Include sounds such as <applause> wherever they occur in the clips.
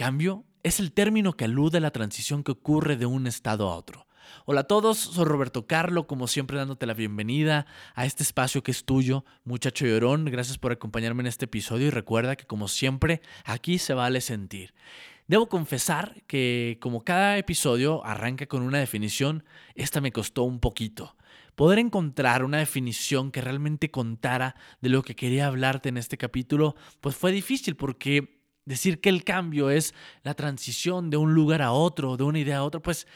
Cambio es el término que alude a la transición que ocurre de un estado a otro. Hola a todos, soy Roberto Carlo, como siempre dándote la bienvenida a este espacio que es tuyo, muchacho llorón. Gracias por acompañarme en este episodio y recuerda que como siempre aquí se vale sentir. Debo confesar que como cada episodio arranca con una definición, esta me costó un poquito. Poder encontrar una definición que realmente contara de lo que quería hablarte en este capítulo, pues fue difícil porque Decir que el cambio es la transición de un lugar a otro, de una idea a otra, pues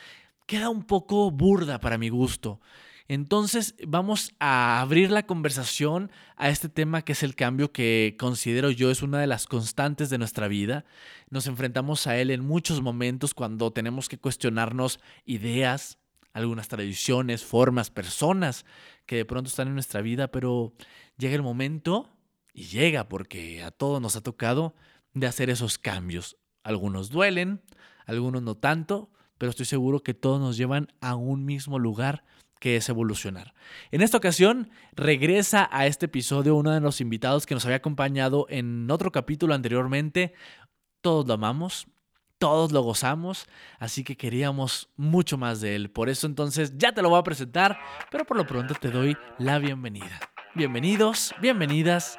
queda un poco burda para mi gusto. Entonces vamos a abrir la conversación a este tema que es el cambio que considero yo es una de las constantes de nuestra vida. Nos enfrentamos a él en muchos momentos cuando tenemos que cuestionarnos ideas, algunas tradiciones, formas, personas que de pronto están en nuestra vida, pero llega el momento y llega porque a todos nos ha tocado de hacer esos cambios. Algunos duelen, algunos no tanto, pero estoy seguro que todos nos llevan a un mismo lugar que es evolucionar. En esta ocasión regresa a este episodio uno de los invitados que nos había acompañado en otro capítulo anteriormente. Todos lo amamos, todos lo gozamos, así que queríamos mucho más de él. Por eso entonces ya te lo voy a presentar, pero por lo pronto te doy la bienvenida. Bienvenidos, bienvenidas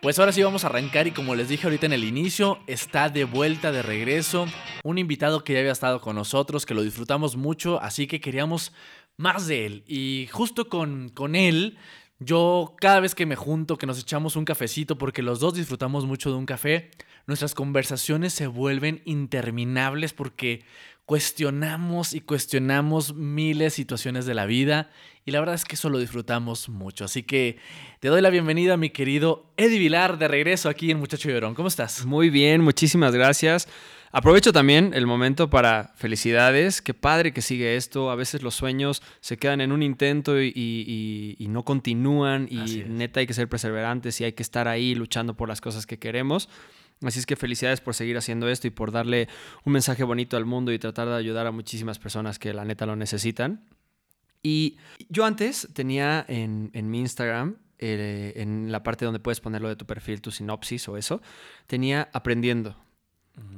Pues ahora sí vamos a arrancar y como les dije ahorita en el inicio, está de vuelta de regreso un invitado que ya había estado con nosotros, que lo disfrutamos mucho, así que queríamos más de él. Y justo con, con él, yo cada vez que me junto, que nos echamos un cafecito, porque los dos disfrutamos mucho de un café, nuestras conversaciones se vuelven interminables porque cuestionamos y cuestionamos miles de situaciones de la vida y la verdad es que eso lo disfrutamos mucho. Así que te doy la bienvenida, mi querido Eddie Vilar, de regreso aquí en Muchacho Llorón. ¿Cómo estás? Muy bien, muchísimas gracias. Aprovecho también el momento para felicidades. Qué padre que sigue esto. A veces los sueños se quedan en un intento y, no continúan. Y neta hay que ser perseverantes y hay que estar ahí luchando por las cosas que queremos. Así es que felicidades por seguir haciendo esto y por darle un mensaje bonito al mundo y tratar de ayudar a muchísimas personas que la neta lo necesitan. Y yo antes tenía en, mi Instagram, eh, en la parte donde puedes ponerlo de tu perfil, tu sinopsis o eso, tenía aprendiendo.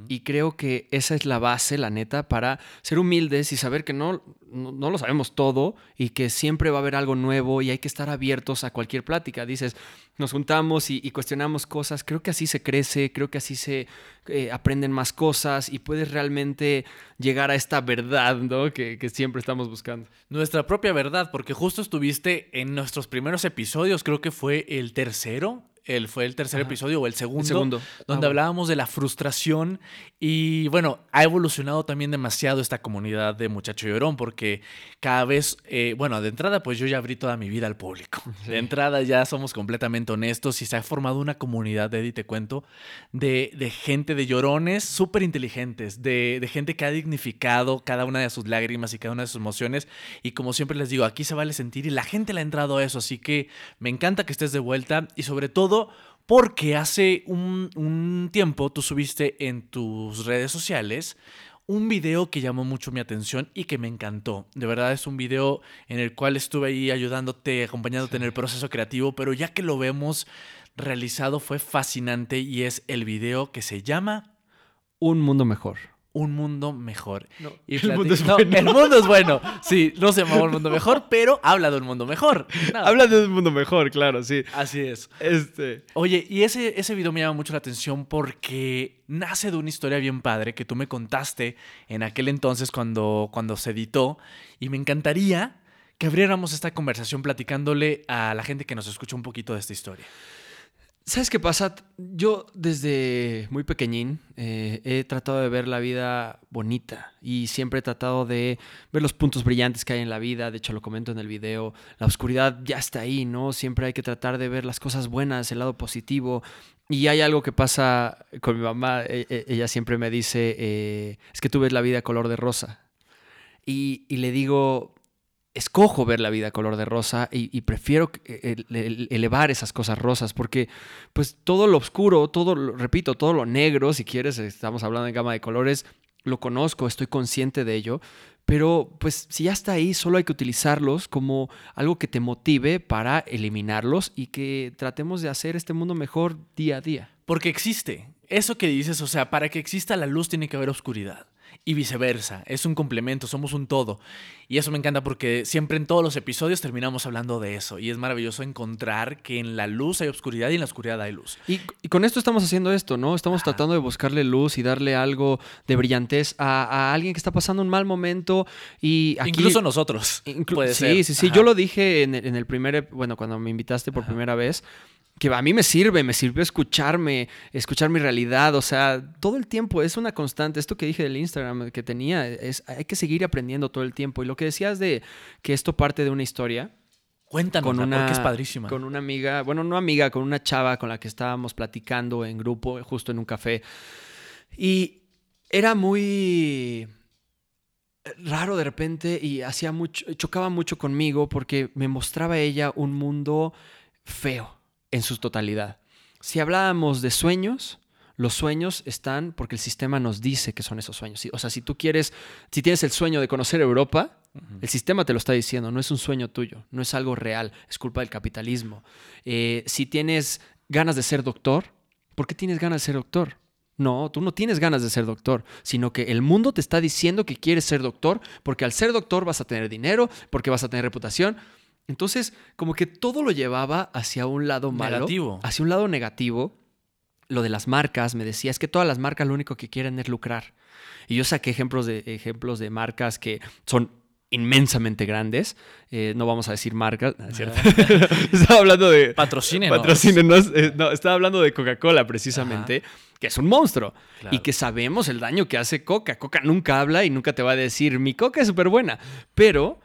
Y creo que esa es la base, la neta, para ser humildes y saber que no, no, lo sabemos todo y que siempre va a haber algo nuevo y hay que estar abiertos a cualquier plática. Dices, nos juntamos y, cuestionamos cosas. Creo que así se crece, creo que así se eh, aprenden más cosas y puedes realmente llegar a esta verdad ¿no? que, que siempre estamos buscando. Nuestra propia verdad, porque justo estuviste en nuestros primeros episodios, creo que fue el tercero el, fue el tercer episodio o el segundo, donde ah, hablábamos de la frustración y bueno, ha evolucionado también demasiado esta comunidad de Muchacho Llorón porque cada vez, eh, bueno, de entrada pues yo ya abrí toda mi vida al público. De entrada ya somos completamente honestos y se ha formado una comunidad, de te cuento, de, de gente de llorones súper inteligentes, de, de gente que ha dignificado cada una de sus lágrimas y cada una de sus emociones. Y como siempre les digo, aquí se vale sentir y la gente le ha entrado a eso, así que me encanta que estés de vuelta y sobre todo porque hace un, tiempo tú subiste en tus redes sociales un video que llamó mucho mi atención y que me encantó. De verdad es un video en el cual estuve ahí ayudándote, acompañándote en el proceso creativo, pero ya que lo vemos realizado fue fascinante y es el video que se llama Un Mundo Mejor un mundo mejor. y el, mundo es bueno. el mundo es bueno. Sí, no se llama un mundo mejor, <laughs> pero habla de un mundo mejor. <laughs> Habla de un mundo mejor, claro, sí. Así es. Este. Oye, y ese, ese video me llama mucho la atención porque nace de una historia bien padre que tú me contaste en aquel entonces cuando, cuando se editó. Y me encantaría que abriéramos esta conversación platicándole a la gente que nos escucha un poquito de esta historia. ¿Sabes qué pasa? Yo desde muy pequeñín eh, he tratado de ver la vida bonita y siempre he tratado de ver los puntos brillantes que hay en la vida. De hecho, lo comento en el video. La oscuridad ya está ahí, ¿no? Siempre hay que tratar de ver las cosas buenas, el lado positivo. Y hay algo que pasa con mi mamá. E, e, ella siempre me dice, eh, es que tú ves la vida color de rosa. y, le digo, escojo ver la vida color de rosa y, prefiero elevar esas cosas rosas porque pues todo lo oscuro, todo, repito, todo lo negro, si quieres, estamos hablando de gama de colores, lo conozco, estoy consciente de ello, pero pues si ya está ahí, solo hay que utilizarlos como algo que te motive para eliminarlos y que tratemos de hacer este mundo mejor día a día. Porque existe. Eso que dices, o sea, para que exista la luz tiene que haber oscuridad y viceversa. Es un complemento, somos un todo. Y eso me encanta porque siempre en todos los episodios terminamos hablando de eso. Y es maravilloso encontrar que en la luz hay oscuridad y en la oscuridad hay luz. Y, con esto estamos haciendo esto, ¿no? Estamos tratando de buscarle luz y darle algo de brillantez a, alguien que está pasando un mal momento. y Incluso nosotros. sí, sí, sí. Yo lo dije en en el primer, bueno, cuando me invitaste por primera vez que a mí me sirve, me sirvió escucharme, escuchar mi realidad, o sea, todo el tiempo es una constante. Esto que dije del Instagram que tenía, es hay que seguir aprendiendo todo el tiempo. Y lo que decías de que esto parte de una historia. Cuéntanos, con una, porque es padrísima. Con una amiga, bueno, no amiga, con una chava con la que estábamos platicando en grupo, justo en un café. Y era muy raro de repente y hacía mucho, chocaba mucho conmigo porque me mostraba ella un mundo feo en su totalidad. Si hablábamos de sueños, los sueños están porque el sistema nos dice que son esos sueños. O sea, si tú quieres, si tienes el sueño de conocer Europa, el sistema te lo está diciendo, no es un sueño tuyo, no es algo real, es culpa del capitalismo. Eh, si tienes ganas de ser doctor, ¿por qué tienes ganas de ser doctor? No, tú no tienes ganas de ser doctor, sino que el mundo te está diciendo que quieres ser doctor porque al ser doctor vas a tener dinero, porque vas a tener reputación. Entonces, como que todo lo llevaba hacia un lado malo, negativo. hacia un lado negativo. Lo de las marcas, me decía, es que todas las marcas lo único que quieren es lucrar. Y yo saqué ejemplos de, ejemplos de marcas que son inmensamente grandes. Eh, no vamos a decir marcas, ¿cierto? <laughs> estaba hablando de... Patrocínenos. Patrocínenos. Eh, no, estaba hablando de Coca-Cola precisamente, que es un monstruo. Y que sabemos el daño que hace Coca. Coca nunca habla y nunca te va a decir, mi Coca es súper buena. Pero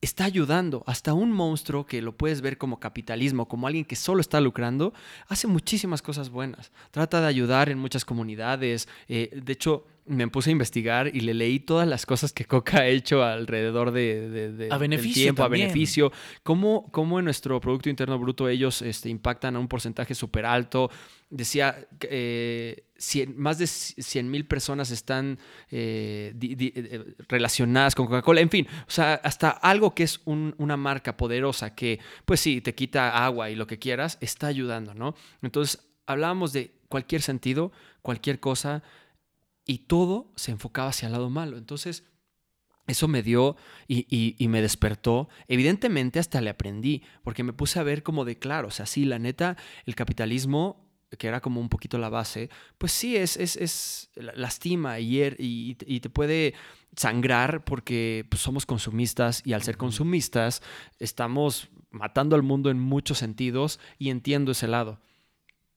está ayudando. Hasta un monstruo que lo puedes ver como capitalismo, como alguien que solo está lucrando, hace muchísimas cosas buenas. Trata de ayudar en muchas comunidades. Eh, de hecho, me puse a investigar y le leí todas las cosas que Coca ha hecho alrededor de, a beneficio tiempo, a beneficio. Cómo, cómo, en nuestro Producto Interno Bruto ellos este, impactan a un porcentaje súper alto. Decía, eh, más de 100 mil personas están eh, eh, relacionadas con Coca-Cola. En fin, o sea, hasta algo que es una marca poderosa que, pues sí, te quita agua y lo que quieras, está ayudando, ¿no? Entonces, hablábamos de cualquier sentido, cualquier cosa y todo se enfocaba hacia el lado malo. Entonces, eso me dio y, me despertó. Evidentemente hasta le aprendí, porque me puse a ver como de claro, o sea, sí, la neta, el capitalismo, que era como un poquito la base, pues sí, es, es, es lastima y, y, te puede sangrar porque pues, somos consumistas y al ser consumistas estamos matando al mundo en muchos sentidos y entiendo ese lado.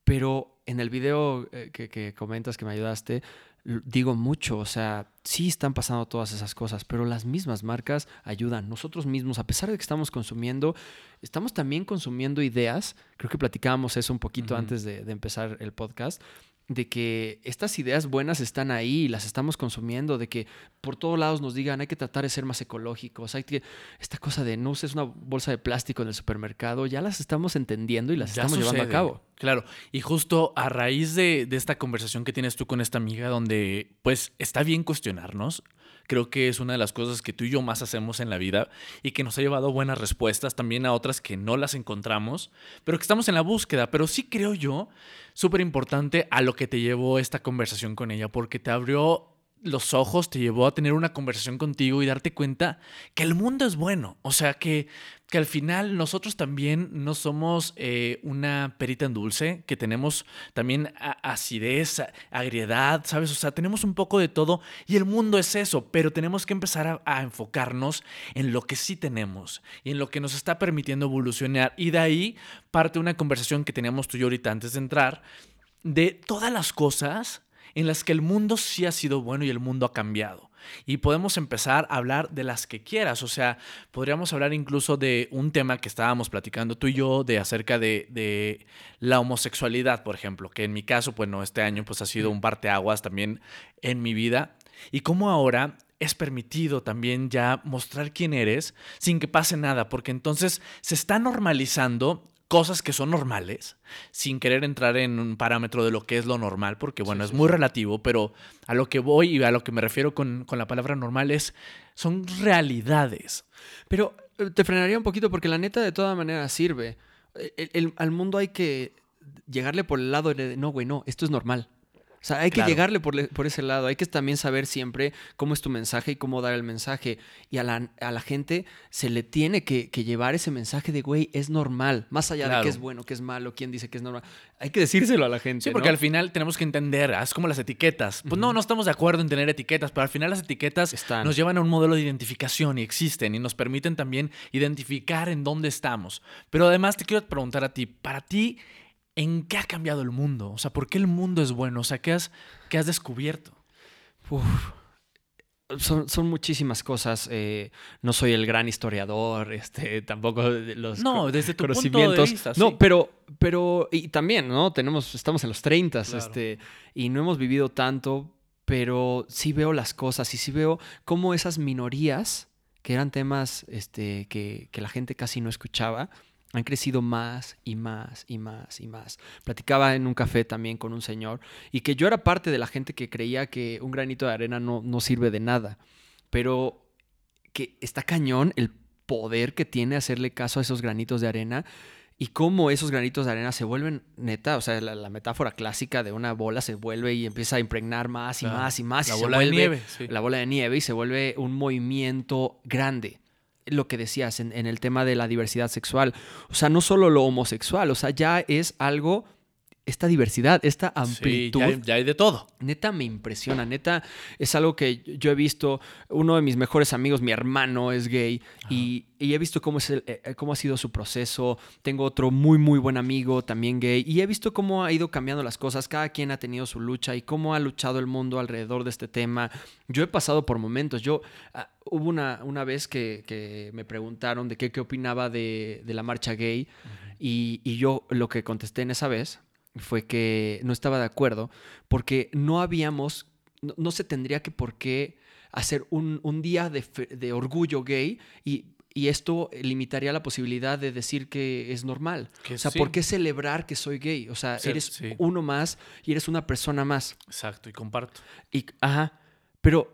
Pero en el video eh, que, que comentas que me ayudaste, digo mucho, o sea, sí están pasando todas esas cosas, pero las mismas marcas ayudan. Nosotros mismos, a pesar de que estamos consumiendo, estamos también consumiendo ideas. Creo que platicábamos eso un poquito antes de, de, empezar el podcast de que estas ideas buenas están ahí y las estamos consumiendo, de que por todos lados nos digan hay que tratar de ser más ecológicos, hay que, esta cosa de no uses una bolsa de plástico en el supermercado, ya las estamos entendiendo y las estamos llevando a cabo. Claro, y justo a raíz de, de esta conversación que tienes tú con esta amiga, donde pues está bien cuestionarnos, creo que es una de las cosas que tú y yo más hacemos en la vida y que nos ha llevado buenas respuestas también a otras que no las encontramos, pero que estamos en la búsqueda. Pero sí creo yo, súper importante a lo que te llevó esta conversación con ella, porque te abrió los ojos te llevó a tener una conversación contigo y darte cuenta que el mundo es bueno. O sea, que, que al final nosotros también no somos eh, una perita en dulce, que tenemos también acidez, agriedad, ¿sabes? O sea, tenemos un poco de todo y el mundo es eso, pero tenemos que empezar a, enfocarnos en lo que sí tenemos y en lo que nos está permitiendo evolucionar. Y de ahí parte una conversación que teníamos tú y yo ahorita antes de entrar de todas las cosas en las que el mundo sí ha sido bueno y el mundo ha cambiado. Y podemos empezar a hablar de las que quieras. O sea, podríamos hablar incluso de un tema que estábamos platicando tú y yo, de acerca de, la homosexualidad, por ejemplo, que en mi caso, pues no, este año pues ha sido un parteaguas también en mi vida. Y cómo ahora es permitido también ya mostrar quién eres sin que pase nada, porque entonces se está normalizando cosas que son normales, sin querer entrar en un parámetro de lo que es lo normal, porque bueno, es muy relativo, pero a lo que voy y a lo que me refiero con, la palabra normal es, son realidades. Pero eh, te frenaría un poquito porque la neta de todas maneras sirve. al mundo hay que llegarle por el lado de, no, güey, no, esto es normal. O sea, hay que llegarle por, ese lado. Hay que también saber siempre cómo es tu mensaje y cómo dar el mensaje. Y a la, a la gente se le tiene que, llevar ese mensaje de, güey, es normal. Más allá de que es bueno, que es malo, quién dice que es normal. Hay que decírselo a la gente. Sí, porque al final tenemos que entender, es como las etiquetas. Pues no, no estamos de acuerdo en tener etiquetas, pero al final las etiquetas nos llevan a un modelo de identificación y existen y nos permiten también identificar en dónde estamos. Pero además te quiero preguntar a ti, para ti, ¿en qué ha cambiado el mundo? O sea, ¿por qué el mundo es bueno? O sea, ¿qué has, has descubierto? Son, muchísimas cosas. Eh, no soy el gran historiador, este, tampoco los no, desde tu conocimientos. Punto de no, pero, pero, y también, ¿no? Tenemos, estamos en los 30, este, y no hemos vivido tanto, pero sí veo las cosas y sí veo cómo esas minorías, que eran temas este, que, que la gente casi no escuchaba, han crecido más y más y más y más. Platicaba en un café también con un señor y que yo era parte de la gente que creía que un granito de arena no, no sirve de nada, pero que está cañón el poder que tiene hacerle caso a esos granitos de arena y cómo esos granitos de arena se vuelven neta, o sea, la, metáfora clásica de una bola se vuelve y empieza a impregnar más y más y más. La y bola de nieve. La bola de nieve y se vuelve un movimiento grande lo que decías en, el tema de la diversidad sexual. O sea, no solo lo homosexual, o sea, ya es algo esta diversidad, esta amplitud. ya, hay, de todo. Neta me impresiona, neta es algo que yo he visto. Uno de mis mejores amigos, mi hermano, es gay y, he visto cómo, es eh, eh, cómo ha sido su proceso. Tengo otro muy, muy buen amigo, también gay, y he visto cómo ha ido cambiando las cosas. Cada quien ha tenido su lucha y cómo ha luchado el mundo alrededor de este tema. Yo he pasado por momentos. Yo ah, hubo una, una vez que, me preguntaron de qué, qué opinaba de, la marcha gay. y, y yo lo que contesté en esa vez fue que no estaba de acuerdo porque no habíamos, no, se tendría que por qué hacer un, día de, orgullo gay y, esto limitaría la posibilidad de decir que es normal. o sea, ¿por qué celebrar que soy gay? O sea, eres uno más y eres una persona más. Exacto, y comparto. Y, ajá, pero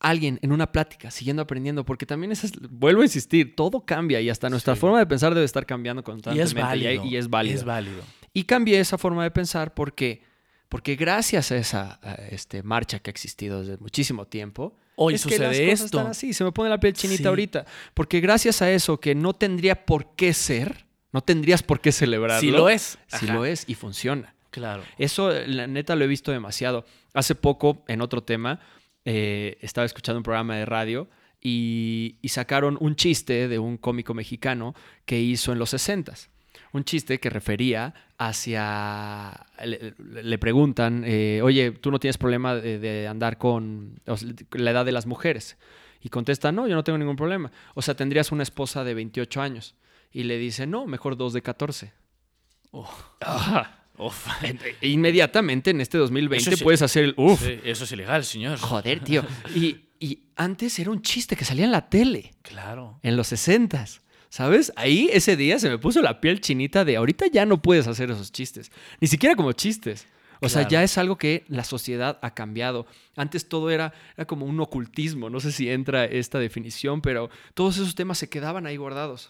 alguien en una plática, siguiendo aprendiendo, porque también es, vuelvo a insistir, todo cambia y hasta nuestra forma de pensar debe estar cambiando constantemente. Y es válido. Y, es válido. Es válido. Y cambié esa forma de pensar porque, porque gracias a esa este, marcha que ha existido desde muchísimo tiempo, Hoy es sucede que las esto. Están así, se me pone la piel chinita ahorita. Porque gracias a eso que no tendría por qué ser, no tendrías por qué celebrarlo. Si lo es. Si lo es y funciona. Claro. Eso, la neta, lo he visto demasiado. Hace poco, en otro tema, eh, estaba escuchando un programa de radio y, y, sacaron un chiste de un cómico mexicano que hizo en los 60s un chiste que refería hacia... Le, preguntan, eh, oye, tú no tienes problema de, andar con la edad de las mujeres. Y contesta, no, yo no tengo ningún problema. O sea, tendrías una esposa de 28 años. Y le dice, no, mejor dos de 14. Inmediatamente en este 2020 puedes hacer el uff. eso es ilegal, señor. Joder, tío. Y, y, antes era un chiste que salía en la tele. Claro. En los 60s. ¿Sabes? Ahí ese día se me puso la piel chinita de ahorita ya no puedes hacer esos chistes. Ni siquiera como chistes. O sea, ya es algo que la sociedad ha cambiado. Antes todo era, era como un ocultismo. No sé si entra esta definición, pero todos esos temas se quedaban ahí guardados.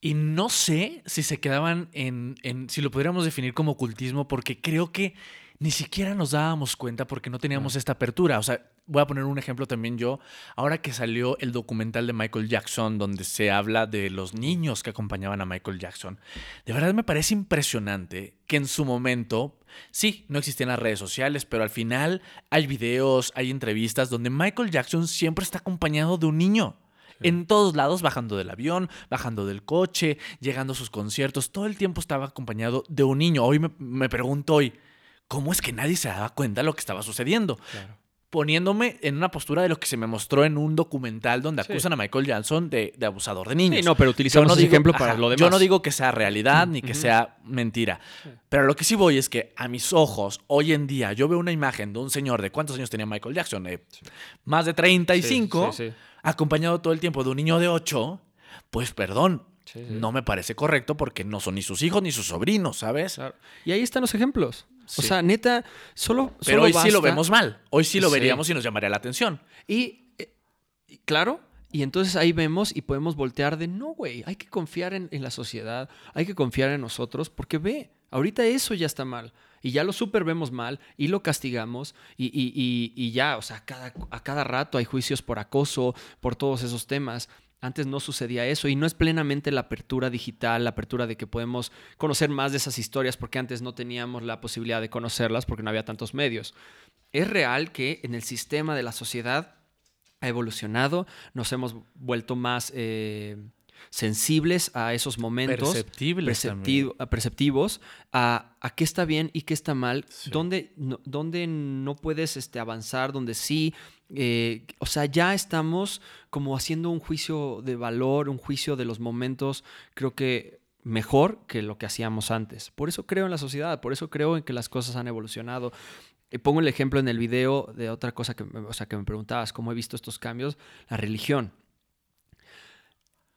Y no sé si se quedaban en, en, si lo pudiéramos definir como ocultismo, porque creo que ni siquiera nos dábamos cuenta porque no teníamos esta apertura. O sea, voy a poner un ejemplo también yo. Ahora que salió el documental de Michael Jackson, donde se habla de los niños que acompañaban a Michael Jackson, de verdad me parece impresionante que en su momento, sí, no existían las redes sociales, pero al final hay videos, hay entrevistas donde Michael Jackson siempre está acompañado de un niño. En todos lados, bajando del avión, bajando del coche, llegando a sus conciertos, todo el tiempo estaba acompañado de un niño. Hoy me, me pregunto hoy, ¿cómo es que nadie se daba cuenta de lo que estaba sucediendo? poniéndome en una postura de lo que se me mostró en un documental donde Sí. acusan a Michael Jackson de, de abusador de niños. Sí, no, pero utilizamos no ese digo- ejemplo para ajá, lo demás. Yo no digo que sea realidad ni que sea mentira. Pero lo que sí voy es que a mis ojos, hoy en día, yo veo una imagen de un señor de cuántos años tenía Michael Jackson, de más de 35, Sí, sí, sí. acompañado todo el tiempo de un niño de 8, pues perdón, no me parece correcto porque no son ni sus hijos ni sus sobrinos, ¿sabes? Claro. Y ahí están los ejemplos. O sea, neta, solo. Pero solo hoy sí lo vemos mal. Hoy sí lo Sí. veríamos y nos llamaría la atención. Y, eh, y claro, y entonces ahí vemos y podemos voltear de, no, güey, hay que confiar en, en la sociedad, hay que confiar en nosotros, porque ve, ahorita eso ya está mal. Y ya lo super vemos mal y lo castigamos y, y- y- y ya, o sea, cada, a cada rato hay juicios por acoso, por todos esos temas. Antes no sucedía eso y no es plenamente la apertura digital, la apertura de que podemos conocer más de esas historias porque antes no teníamos la posibilidad de conocerlas porque no había tantos medios. Es real que en el sistema de la sociedad ha evolucionado, nos hemos vuelto más eh, sensibles a esos momentos. Perceptibles perceptivos a, a qué está bien y qué está mal, Sí. dónde, no, dónde no puedes este, avanzar, donde sí. eh, o sea, ya estamos como haciendo un juicio de valor, un juicio de los momentos, creo que mejor que lo que hacíamos antes. Por eso creo en la sociedad, por eso creo en que las cosas han evolucionado. Y pongo el ejemplo en el video de otra cosa que, o sea, que me preguntabas, cómo he visto estos cambios, la religión.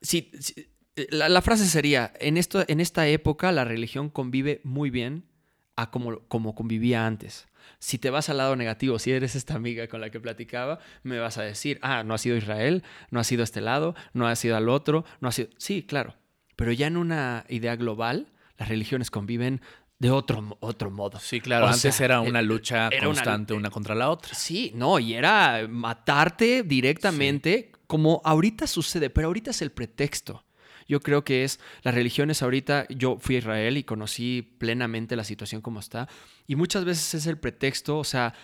Sí, eh, la, la frase sería, en, esto, en esta época la religión convive muy bien a como, como convivía antes. Si te vas al lado negativo, si eres esta amiga con la que platicaba, me vas a decir, ah, no ha sido Israel, no ha sido este lado, no ha sido al otro, no ha sido... Sí, claro, pero ya en una idea global, las religiones conviven de otro, otro modo. Sí, claro. O antes sea, era eh, una lucha era constante una, contra la otra. Sí, no, y era matarte directamente como ahorita sucede, pero ahorita es el pretexto. Yo creo que es las religiones ahorita, yo fui a Israel y conocí plenamente la situación como está, y muchas veces es el pretexto, o sea,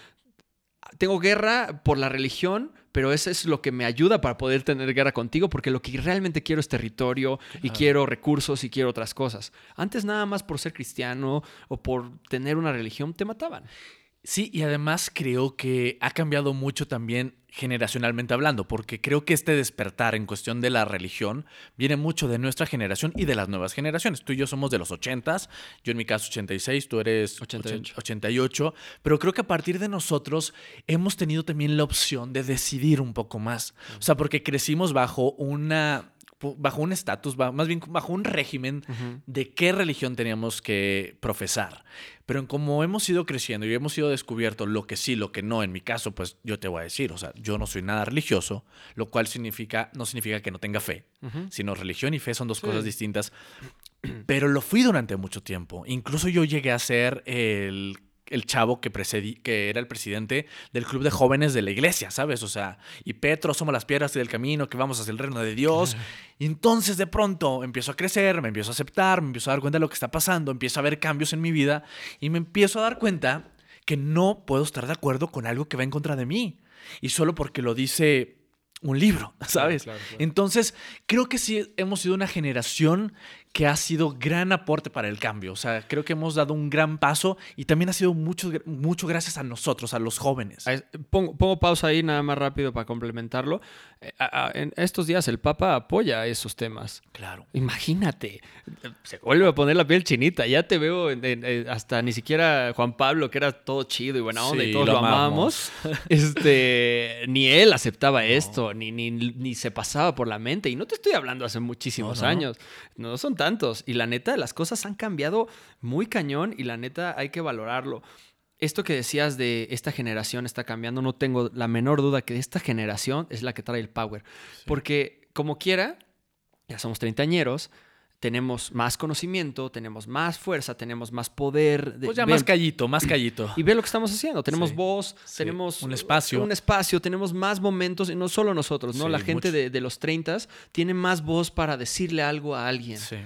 tengo guerra por la religión, pero eso es lo que me ayuda para poder tener guerra contigo, porque lo que realmente quiero es territorio y quiero recursos y quiero otras cosas. Antes nada más por ser cristiano o por tener una religión te mataban. Sí, y además creo que ha cambiado mucho también generacionalmente hablando, porque creo que este despertar en cuestión de la religión viene mucho de nuestra generación y de las nuevas generaciones. Tú y yo somos de los 80s, yo en mi caso 86, tú eres 88. 88, pero creo que a partir de nosotros hemos tenido también la opción de decidir un poco más. O sea, porque crecimos bajo una bajo un estatus, más bien bajo un régimen de qué religión teníamos que profesar. Pero en como hemos ido creciendo y hemos ido descubierto lo que sí, lo que no, en mi caso, pues yo te voy a decir, o sea, yo no soy nada religioso, lo cual significa, no significa que no tenga fe, sino religión y fe son dos Sí. cosas distintas. Pero lo fui durante mucho tiempo. Incluso yo llegué a ser el, el chavo que, precedí, que era el presidente del club de jóvenes de la iglesia, ¿sabes? O sea, y Petro, somos las piedras del camino que vamos hacia el reino de Dios. Y entonces de pronto empiezo a crecer, me empiezo a aceptar, me empiezo a dar cuenta de lo que está pasando, empiezo a ver cambios en mi vida y me empiezo a dar cuenta que no puedo estar de acuerdo con algo que va en contra de mí. Y solo porque lo dice un libro, <laughs> ¿sabes? claro, claro. Entonces, creo que sí hemos sido una generación que ha sido gran aporte para el cambio. O sea, creo que hemos dado un gran paso y también ha sido mucho, mucho gracias a nosotros, a los jóvenes. Pongo, pongo pausa ahí nada más rápido para complementarlo. Eh, En estos días el Papa apoya esos temas. Claro. Imagínate, se vuelve a poner la piel chinita. Ya te veo en- en- en- hasta ni siquiera Juan Pablo, que era todo chido y buena onda Sí, y todos lo amamos. Este, <laughs> ni él aceptaba esto, ni, ni, ni se pasaba por la mente. Y no te estoy hablando hace muchísimos No, no. años. No son tantos. Y la neta, las cosas han cambiado muy cañón y la neta hay que valorarlo. Esto que decías de esta generación está cambiando, no tengo la menor duda que esta generación es la que trae el power. Porque como quiera, ya somos treintañeros, tenemos más conocimiento, tenemos más fuerza, tenemos más poder. de- Pues ya ve- más callito, más <clears throat> callito. y ve lo que estamos haciendo. Tenemos Sí, voz, sí. tenemos Un espacio. Un espacio, tenemos más momentos, y no solo nosotros, ¿no? Sí, la gente de, de los 30 tiene más voz para decirle algo a alguien. Sí.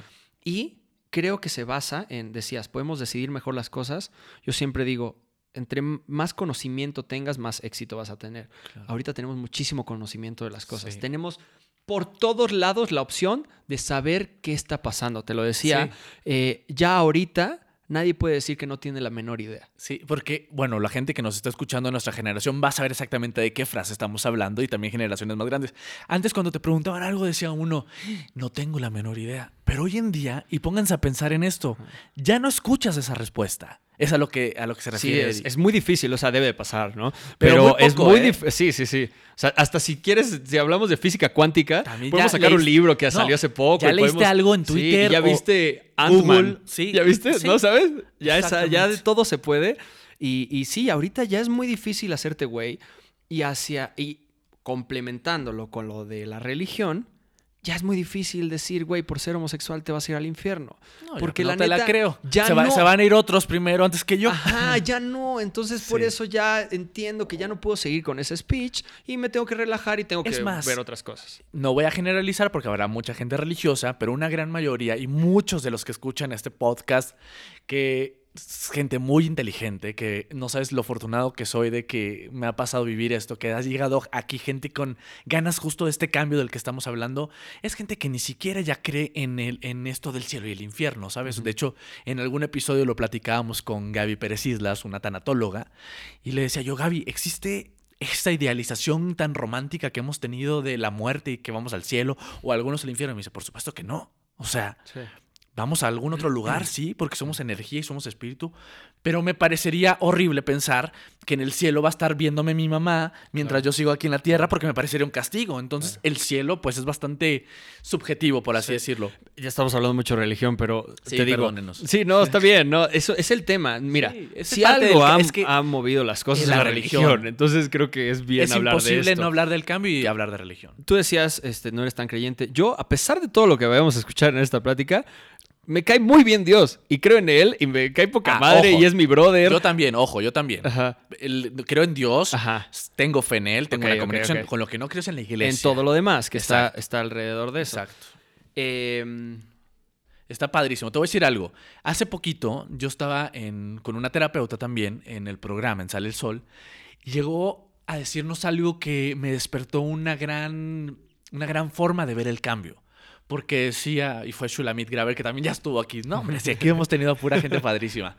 Y creo que se basa en, decías, podemos decidir mejor las cosas. Yo siempre digo, entre más conocimiento tengas, más éxito vas a tener. Ahorita tenemos muchísimo conocimiento de las cosas. Tenemos por todos lados la opción de saber qué está pasando. Te lo decía, Sí. eh, ya ahorita nadie puede decir que no tiene la menor idea. Sí, porque, bueno, la gente que nos está escuchando de nuestra generación va a saber exactamente de qué frase estamos hablando y también generaciones más grandes. Antes, cuando te preguntaban algo, decía uno, no tengo la menor idea. Pero hoy en día, y pónganse a pensar en esto, ya no escuchas esa respuesta. Es a lo que, a lo que se refiere. Sí, es, muy difícil, o sea, debe de pasar, ¿no? Pero, es muy ¿eh? difícil. Sí, sí, sí. O sea, hasta si quieres, si hablamos de física cuántica, podemos sacar un libro que salió hace poco. Ya leíste algo en Twitter. ya viste Google. Sí. ¿Ya viste? ¿No sabes? Ya, ya de todo se puede. Y, y sí, ahorita ya es muy difícil hacerte güey. Y hacia. Y complementándolo con lo de la religión ya es muy difícil decir, güey, por ser homosexual te vas a ir al infierno. porque la te la creo. Ya se, se, van a ir otros primero antes que yo. Ajá, <laughs> ya no. Entonces, por eso ya entiendo que ya no puedo seguir con ese speech y me tengo que relajar y tengo que ver otras cosas. No voy a generalizar porque habrá mucha gente religiosa, pero una gran mayoría y muchos de los que escuchan este podcast que gente muy inteligente, que no sabes lo afortunado que soy de que me ha pasado vivir esto, que has llegado aquí gente con ganas justo de este cambio del que estamos hablando, es gente que ni siquiera ya cree en, el, en esto del cielo y el infierno, ¿sabes? De hecho, en algún episodio lo platicábamos con Gaby Pérez Islas, una tanatóloga, y le decía yo, Gaby, ¿existe esta idealización tan romántica que hemos tenido de la muerte y que vamos al cielo o algunos al infierno? Y me dice, por supuesto que no. O sea, Vamos a algún otro lugar, sí, porque somos energía y somos espíritu, pero me parecería horrible pensar que en el cielo va a estar viéndome mi mamá mientras yo sigo aquí en la tierra porque me parecería un castigo. Entonces, el cielo pues es bastante subjetivo, por así decirlo. Ya estamos hablando mucho de religión, pero sí, te digo, Sí, no, está <laughs> bien, no, eso es el tema. Mira, si algo ha, es que ha, movido las cosas es la, religión. entonces creo que es bien hablar de esto. Es imposible no hablar del cambio y hablar de religión. Tú decías, este, no eres tan creyente. Yo, a pesar de todo lo que vamos a escuchar en esta plática, me cae muy bien Dios y creo en él y me cae poca ah, madre y es mi brother. Yo también, ojo, yo también. creo en Dios, tengo fe en él, tengo una conexión. Con lo que no creo es en la iglesia. En todo lo demás que está, está alrededor de eso. Exacto. Em, está padrísimo. Te voy a decir algo. Hace poquito yo estaba con una terapeuta también en el programa, en Sale el Sol, y llegó a decirnos algo que me despertó una gran, una gran forma de ver el cambio porque decía, y fue Shulamit Graver, que también ya estuvo aquí, no, hombre, sí, aquí <laughs> hemos tenido pura gente padrísima,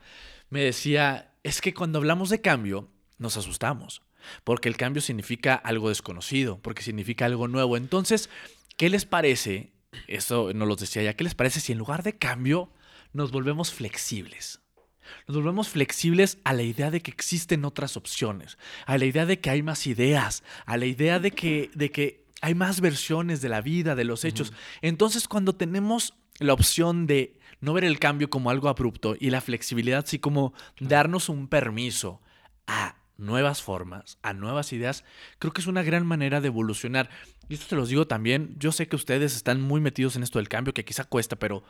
me decía, es que cuando hablamos de cambio, nos asustamos, porque el cambio significa algo desconocido, porque significa algo nuevo. Entonces, ¿qué les parece? Eso no lo decía ya, ¿qué les parece si en lugar de cambio nos volvemos flexibles? Nos volvemos flexibles a la idea de que existen otras opciones, a la idea de que hay más ideas, a la idea de que, de que hay más versiones de la vida, de los hechos. Entonces, cuando tenemos la opción de no ver el cambio como algo abrupto y la flexibilidad, sí como darnos un permiso a nuevas formas, a nuevas ideas, creo que es una gran manera de evolucionar. Y esto te los digo también, yo sé que ustedes están muy metidos en esto del cambio, que quizá cuesta, pero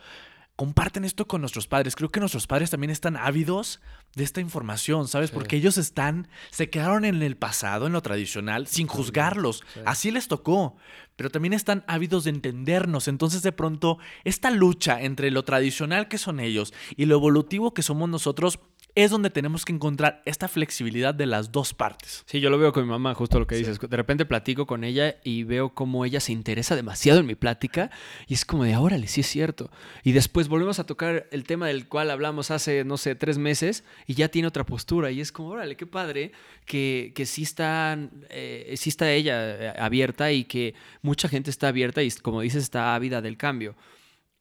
comparten esto con nuestros padres. Creo que nuestros padres también están ávidos de esta información, ¿sabes? Porque ellos están, se quedaron en el pasado, en lo tradicional, sin juzgarlos. Así les tocó. Pero también están ávidos de entendernos. Entonces, de pronto, esta lucha entre lo tradicional que son ellos y lo evolutivo que somos nosotros es donde tenemos que encontrar esta flexibilidad de las dos partes. Sí, yo lo veo con mi mamá, justo lo que dices. De repente platico con ella y veo cómo ella se interesa demasiado en mi plática y es como de, órale, sí es cierto. Y después volvemos a tocar el tema del cual hablamos hace, no sé, tres meses y ya tiene otra postura y es como, órale, qué padre que, que sí, está, eh, sí está ella eh, abierta y que mucha gente está abierta y, como dices, está ávida del cambio.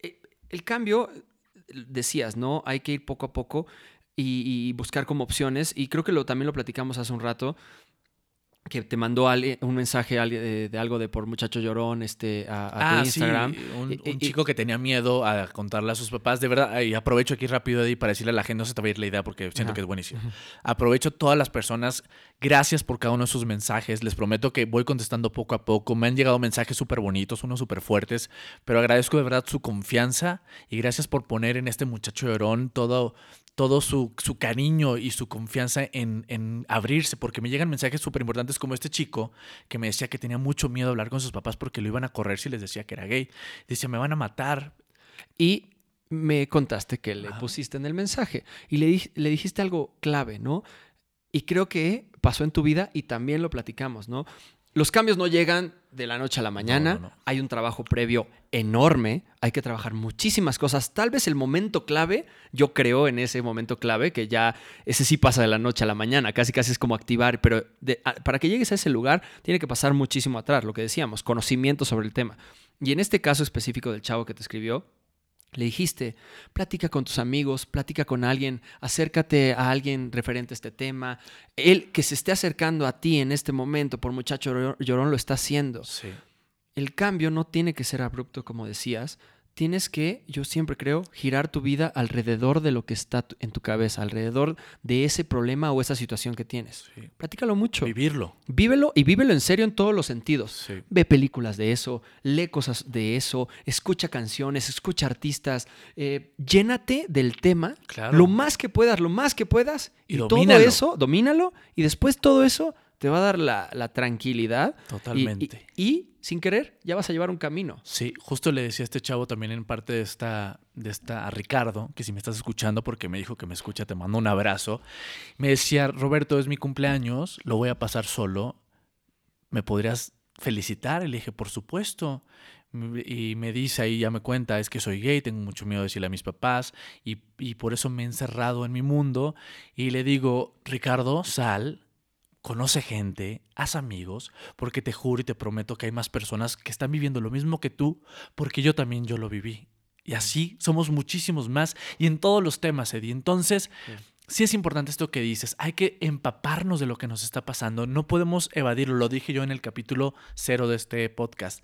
Eh, el cambio, decías, ¿no? Hay que ir poco a poco y, buscar como opciones. Y creo que lo, también lo platicamos hace un rato que te mandó un mensaje de, algo de por muchacho llorón este, a, tu ah, Instagram. un, chico que tenía miedo a contarle a sus papás. De verdad, y aprovecho aquí rápido Eddie, para decirle a la gente, no se te va a ir la idea porque siento que es buenísimo. Aprovecho todas las personas. Gracias por cada uno de sus mensajes. Les prometo que voy contestando poco a poco. Me han llegado mensajes súper bonitos, unos súper fuertes, pero agradezco de verdad su confianza y gracias por poner en este muchacho llorón todo todo su, cariño y su confianza en, abrirse, porque me llegan mensajes súper importantes como este chico que me decía que tenía mucho miedo a hablar con sus papás porque lo iban a correr si les decía que era gay. Dice, me van a matar. Y me contaste que le pusiste en el mensaje y le, le dijiste algo clave, ¿no? Y creo que pasó en tu vida y también lo platicamos, ¿no? Los cambios no llegan de la noche a la mañana. No, no, no. Hay un trabajo previo enorme. Hay que trabajar muchísimas cosas. Tal vez el momento clave, yo creo en ese momento clave, que ya ese sí pasa de la noche a la mañana. Casi casi es como activar. Pero de- a- para que llegues a ese lugar, tiene que pasar muchísimo atrás. Lo que decíamos, conocimiento sobre el tema. Y en este caso específico del chavo que te escribió, le dijiste, platica con tus amigos, platica con alguien, acércate a alguien referente a este tema. Él que se esté acercando a ti en este momento, por muchacho llor- llorón, lo está haciendo. Sí. El cambio no tiene que ser abrupto, como decías. Tienes que, yo siempre creo, girar tu vida alrededor de lo que está en tu cabeza, alrededor de ese problema o esa situación que tienes. Sí. Platícalo mucho. Vivirlo. Vívelo y vívelo en serio en todos los sentidos. Sí. Ve películas de eso, lee cosas de eso, escucha canciones, escucha artistas, eh, llénate del tema Claro. lo más que puedas, lo más que puedas. Y Y, todo eso, domínalo y después todo eso te va a dar la, la tranquilidad. y- Totalmente. Y, y, sin querer ya vas a llevar un camino. Sí, justo le decía a este chavo también en parte de esta, de esta, a Ricardo, que si me estás escuchando, porque me dijo que me escucha, te mando un abrazo. Me decía, Roberto, es mi cumpleaños, lo voy a pasar solo, ¿me podrías felicitar? Y le dije, por supuesto. Y me dice ahí, ya me cuenta, es que soy gay, tengo mucho miedo de decirle a mis papás y, y por eso me he encerrado en mi mundo. Y le digo, Ricardo, sal, conoce gente, haz amigos, porque te juro y te prometo que hay más personas que están viviendo lo mismo que tú, porque yo también yo lo viví. Y así somos muchísimos más y en todos los temas, Eddie. Entonces, sí es importante esto que dices, hay que empaparnos de lo que nos está pasando, no podemos evadirlo, lo dije yo en el capítulo cero de este podcast.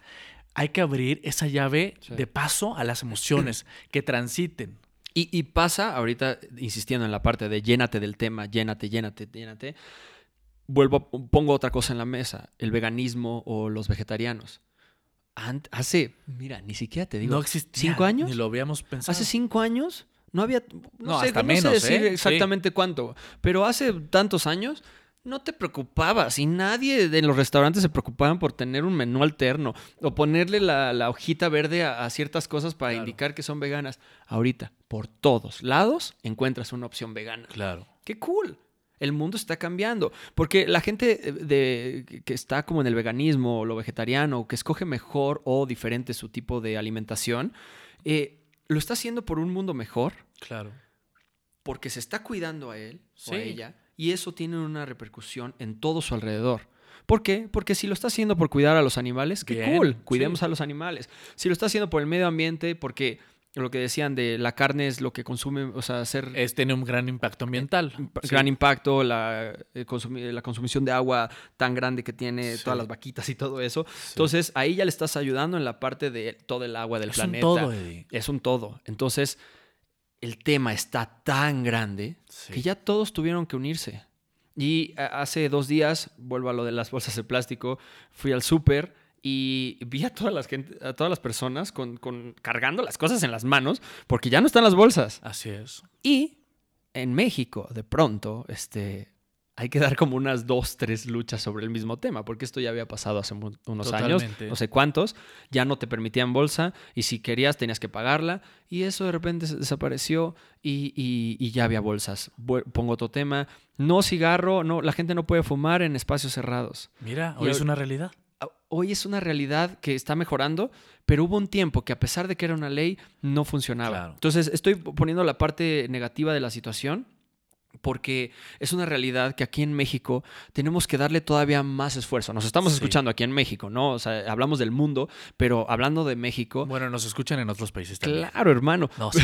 Hay que abrir esa llave Sí. de paso a las emociones <clears throat> que transiten. Y, y pasa, ahorita insistiendo en la parte de llénate del tema, llénate, llénate, llénate. Vuelvo, a- pongo otra cosa en la mesa, el veganismo o los vegetarianos. Ant- hace, mira, ni siquiera te digo, no existía. ¿cinco años? Ni lo habíamos pensado. Hace cinco años no había, no, No, sé, hasta no menos, sé decir ¿eh? Sí. exactamente cuánto, pero hace tantos años no te preocupabas y nadie de los restaurantes se preocupaban por tener un menú alterno o ponerle la, la hojita verde a, a ciertas cosas para Claro. indicar que son veganas. Ahorita, por todos lados, encuentras una opción vegana. Claro. ¡Qué cool! El mundo está cambiando. Porque la gente eh, de, que está como en el veganismo o lo vegetariano, que escoge mejor o diferente su tipo de alimentación, eh, lo está haciendo por un mundo mejor, Claro. porque se está cuidando a él o a ella, y eso tiene una repercusión en todo su alrededor. ¿Por qué? Porque si lo está haciendo por cuidar a los animales, qué Bien, cool, cuidemos sí. a los animales. Si lo está haciendo por el medio ambiente, porque lo que decían de la carne es lo que consume, o sea, hacer Es, tiene un gran impacto ambiental. Imp- Sí. gran impacto, la, eh, la consumición de agua tan grande que tiene Sí. todas las vaquitas y todo eso. Entonces, ahí ya le estás ayudando en la parte de todo el agua del es un planeta. todo, Eddie. Es un todo. Entonces, el tema está tan grande que ya todos tuvieron que unirse. Y a- hace dos días, vuelvo a lo de las bolsas de plástico, fui al súper y vi a todas las, gente, a todas las personas con, con- cargando las cosas en las manos porque ya no están las bolsas. Así es. Y en México, de pronto, este, hay que dar como unas dos, tres luchas sobre el mismo tema, porque esto ya había pasado hace unos años, no sé cuántos, ya no te permitían bolsa y si querías tenías que pagarla y eso de repente desapareció y, y- y ya había bolsas. Pongo otro tema, no cigarro, no, la gente no puede fumar en espacios cerrados. Mira, Y hoy es una realidad. Hoy es una realidad que está mejorando, pero hubo un tiempo que a pesar de que era una ley, no funcionaba. Claro. Entonces, estoy poniendo la parte negativa de la situación porque es una realidad que aquí en México tenemos que darle todavía más esfuerzo. Nos estamos Sí. escuchando aquí en México, ¿no? O sea, hablamos del mundo, pero hablando de México, Bueno, nos escuchan en otros países también. claro, hermano. No, <laughs> sí.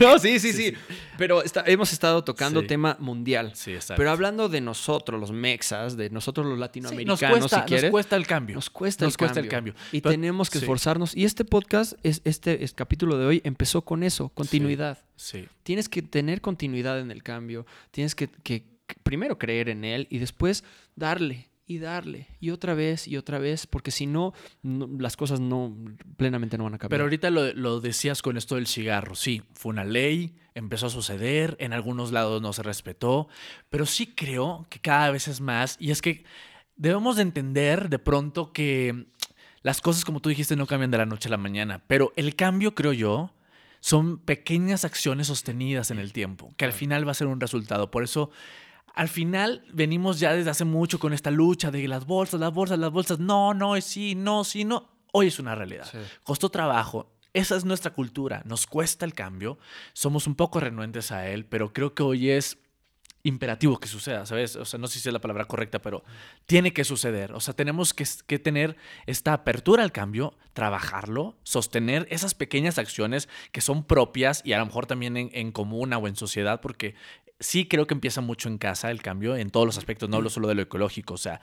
no, sí, sí, sí, Sí, Pero está- hemos estado tocando tema mundial. Sí, exacto. Pero hablando de nosotros, los mexas, de nosotros los Sí, nos, latinoamericanos, cuesta, si quieres, nos cuesta el cambio. nos cuesta, Nos el, cuesta cambio. el cambio. Y Pero- tenemos que esforzarnos. Y este podcast, es, este, es capítulo de hoy, empezó con eso, continuidad. Sí, Tienes que tener continuidad en el cambio. Tienes que, primero creer en él y después darle y darle y otra vez y otra vez, porque si no, no- las cosas no plenamente no van a cambiar. Pero ahorita lo, lo decías con esto del cigarro. Sí, fue una ley, empezó a suceder, en algunos lados no se respetó, pero sí creo que cada vez es más. Y es que debemos de entender de pronto que las cosas, como tú dijiste, no cambian de la noche a la mañana. Pero el cambio, creo yo, son pequeñas acciones sostenidas en el tiempo, que al final va a ser un resultado. Por eso al final venimos ya desde hace mucho con esta lucha de las bolsas, las bolsas, las bolsas. No, no, sí, no, sí, no. Hoy es una realidad. Costó trabajo. Esa es nuestra cultura. Nos cuesta el cambio. Somos un poco renuentes a él, pero creo que hoy es imperativo que suceda, ¿sabes? O sea, no sé si es la palabra correcta, pero tiene que suceder. O sea, tenemos que, tener esta apertura al cambio, trabajarlo, sostener esas pequeñas acciones que son propias y a lo mejor también en, en comuna o en sociedad, porque sí creo que empieza mucho en casa el cambio, en todos los aspectos, no hablo solo de lo ecológico, o sea,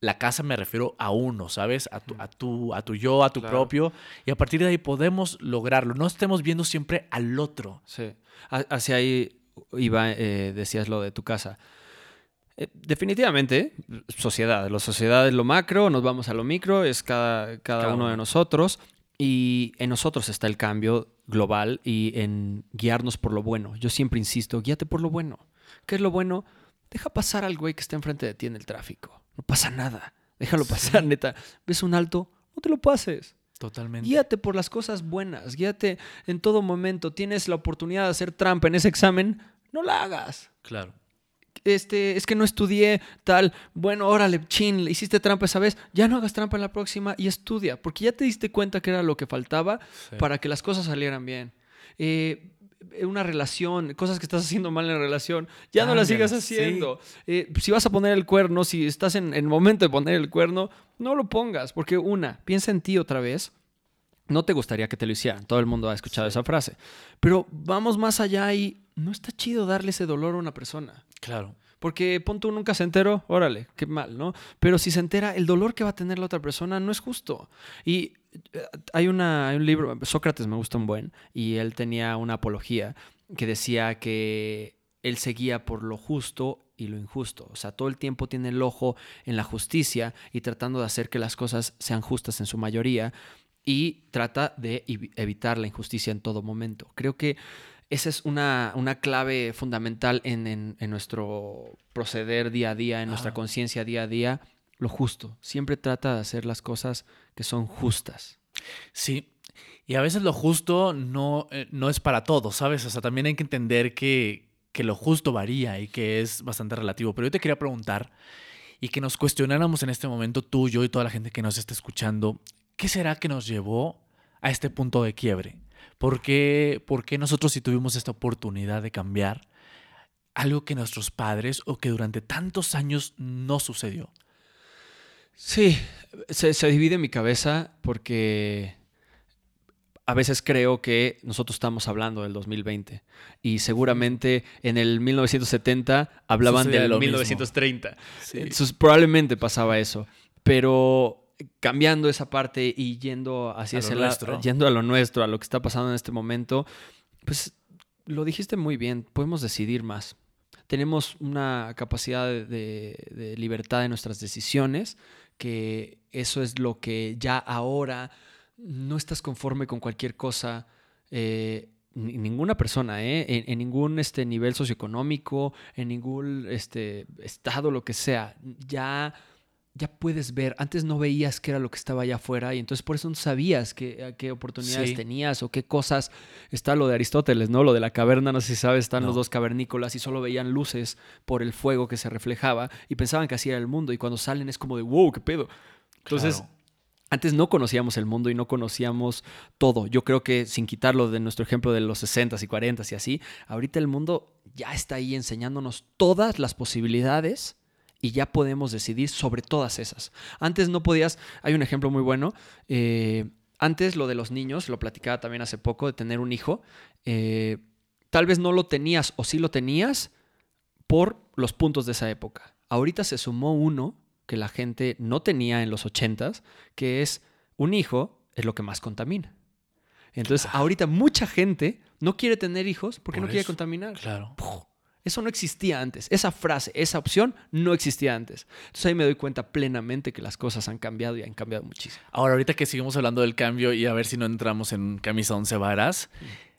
la casa me refiero a uno, ¿sabes? A tu, a tu, a tu yo, a tu propio. Y a partir de ahí podemos lograrlo. No estemos viendo siempre al otro. Sí. Hacia ahí iba, eh, decías lo de tu casa. Eh, definitivamente, sociedad. La sociedad es lo macro, nos vamos a lo micro, es cada, cada, uno, de nosotros. Y en nosotros está el cambio global y en guiarnos por lo bueno. Yo siempre insisto, guíate por lo bueno. ¿Qué es lo bueno? Deja pasar al güey que está enfrente de ti en el tráfico. No pasa nada. Déjalo pasar, neta. ¿Ves un alto? No te lo pases. Totalmente. Guíate por las cosas buenas, guíate en todo momento. Tienes la oportunidad de hacer trampa en ese examen, no la hagas. Claro. Este, es que no estudié tal. Bueno, órale, chin, le hiciste trampa esa vez. Ya no hagas trampa en la próxima y estudia, porque ya te diste cuenta que era lo que faltaba para que las cosas salieran bien. Eh, una relación, cosas que estás haciendo mal en la relación, ya no las sigas haciendo. Eh, si vas a poner el cuerno, si estás en, el momento de poner el cuerno, no lo pongas, porque una, piensa en ti otra vez. No te gustaría que te lo hicieran, todo el mundo ha escuchado esa frase. Pero vamos más allá y no está chido darle ese dolor a una persona. Claro. Porque pon tú nunca se enteró, órale, qué mal, ¿no? Pero si se entera, el dolor que va a tener la otra persona no es justo. Y hay, una, un libro, Sócrates me gusta un buen, y él tenía una apología que decía que él seguía por lo justo y lo injusto. O sea, todo el tiempo tiene el ojo en la justicia y tratando de hacer que las cosas sean justas en su mayoría y trata de evitar la injusticia en todo momento. Creo que esa es una, una clave fundamental en, en, nuestro proceder día a día, en nuestra conciencia día a día lo justo. Siempre trata de hacer las cosas que son justas. Sí, y a veces lo justo no, eh, no es para todos, ¿sabes? O sea, también hay que entender que, que lo justo varía y que es bastante relativo. Pero yo te quería preguntar y que nos cuestionáramos en este momento tú, yo y toda la gente que nos está escuchando, ¿qué será que nos llevó a este punto de quiebre? ¿Por qué, por qué nosotros si tuvimos esta oportunidad de cambiar algo que nuestros padres o que durante tantos años no sucedió? Sí, se, divide mi cabeza porque a veces creo que nosotros estamos hablando del 2020 y seguramente en el 1970 hablaban del 1930. Entonces, probablemente pasaba eso, pero cambiando esa parte y yendo hacia ese lado, yendo a lo nuestro, a lo que está pasando en este momento, pues lo dijiste muy bien, podemos decidir más. Tenemos una capacidad de libertad en nuestras decisiones que eso es lo que ya ahora no estás conforme con cualquier cosa. Eh, ninguna persona, ¿eh? en, ningún este, nivel socioeconómico, en ningún este, estado, lo que sea, ya, ya puedes ver. Antes no veías qué era lo que estaba allá afuera y entonces por eso no sabías qué, qué oportunidades tenías o qué cosas. Está lo de Aristóteles, ¿no? Lo de la caverna, no sé si sabes, están los dos cavernícolas y solo veían luces por el fuego que se reflejaba y pensaban que así era el mundo y cuando salen es como de, wow, qué pedo. Entonces... Antes no conocíamos el mundo y no conocíamos todo. Yo creo que sin quitarlo de nuestro ejemplo de los 60s y 40s y así, ahorita el mundo ya está ahí enseñándonos todas las posibilidades y ya podemos decidir sobre todas esas. Antes no podías, hay un ejemplo muy bueno, eh, antes lo de los niños, lo platicaba también hace poco, de tener un hijo, eh, tal vez no lo tenías o sí lo tenías por los puntos de esa época. Ahorita se sumó uno que la gente no tenía en los ochentas, que es un hijo es lo que más contamina. Entonces, ahorita mucha gente no quiere tener hijos porque no quiere contaminar. Claro. Eso no existía antes. Esa frase, esa opción no existía antes. Entonces ahí me doy cuenta plenamente que las cosas han cambiado y han cambiado muchísimo. Ahora, ahorita que seguimos hablando del cambio y a ver si no entramos en camisa once varas,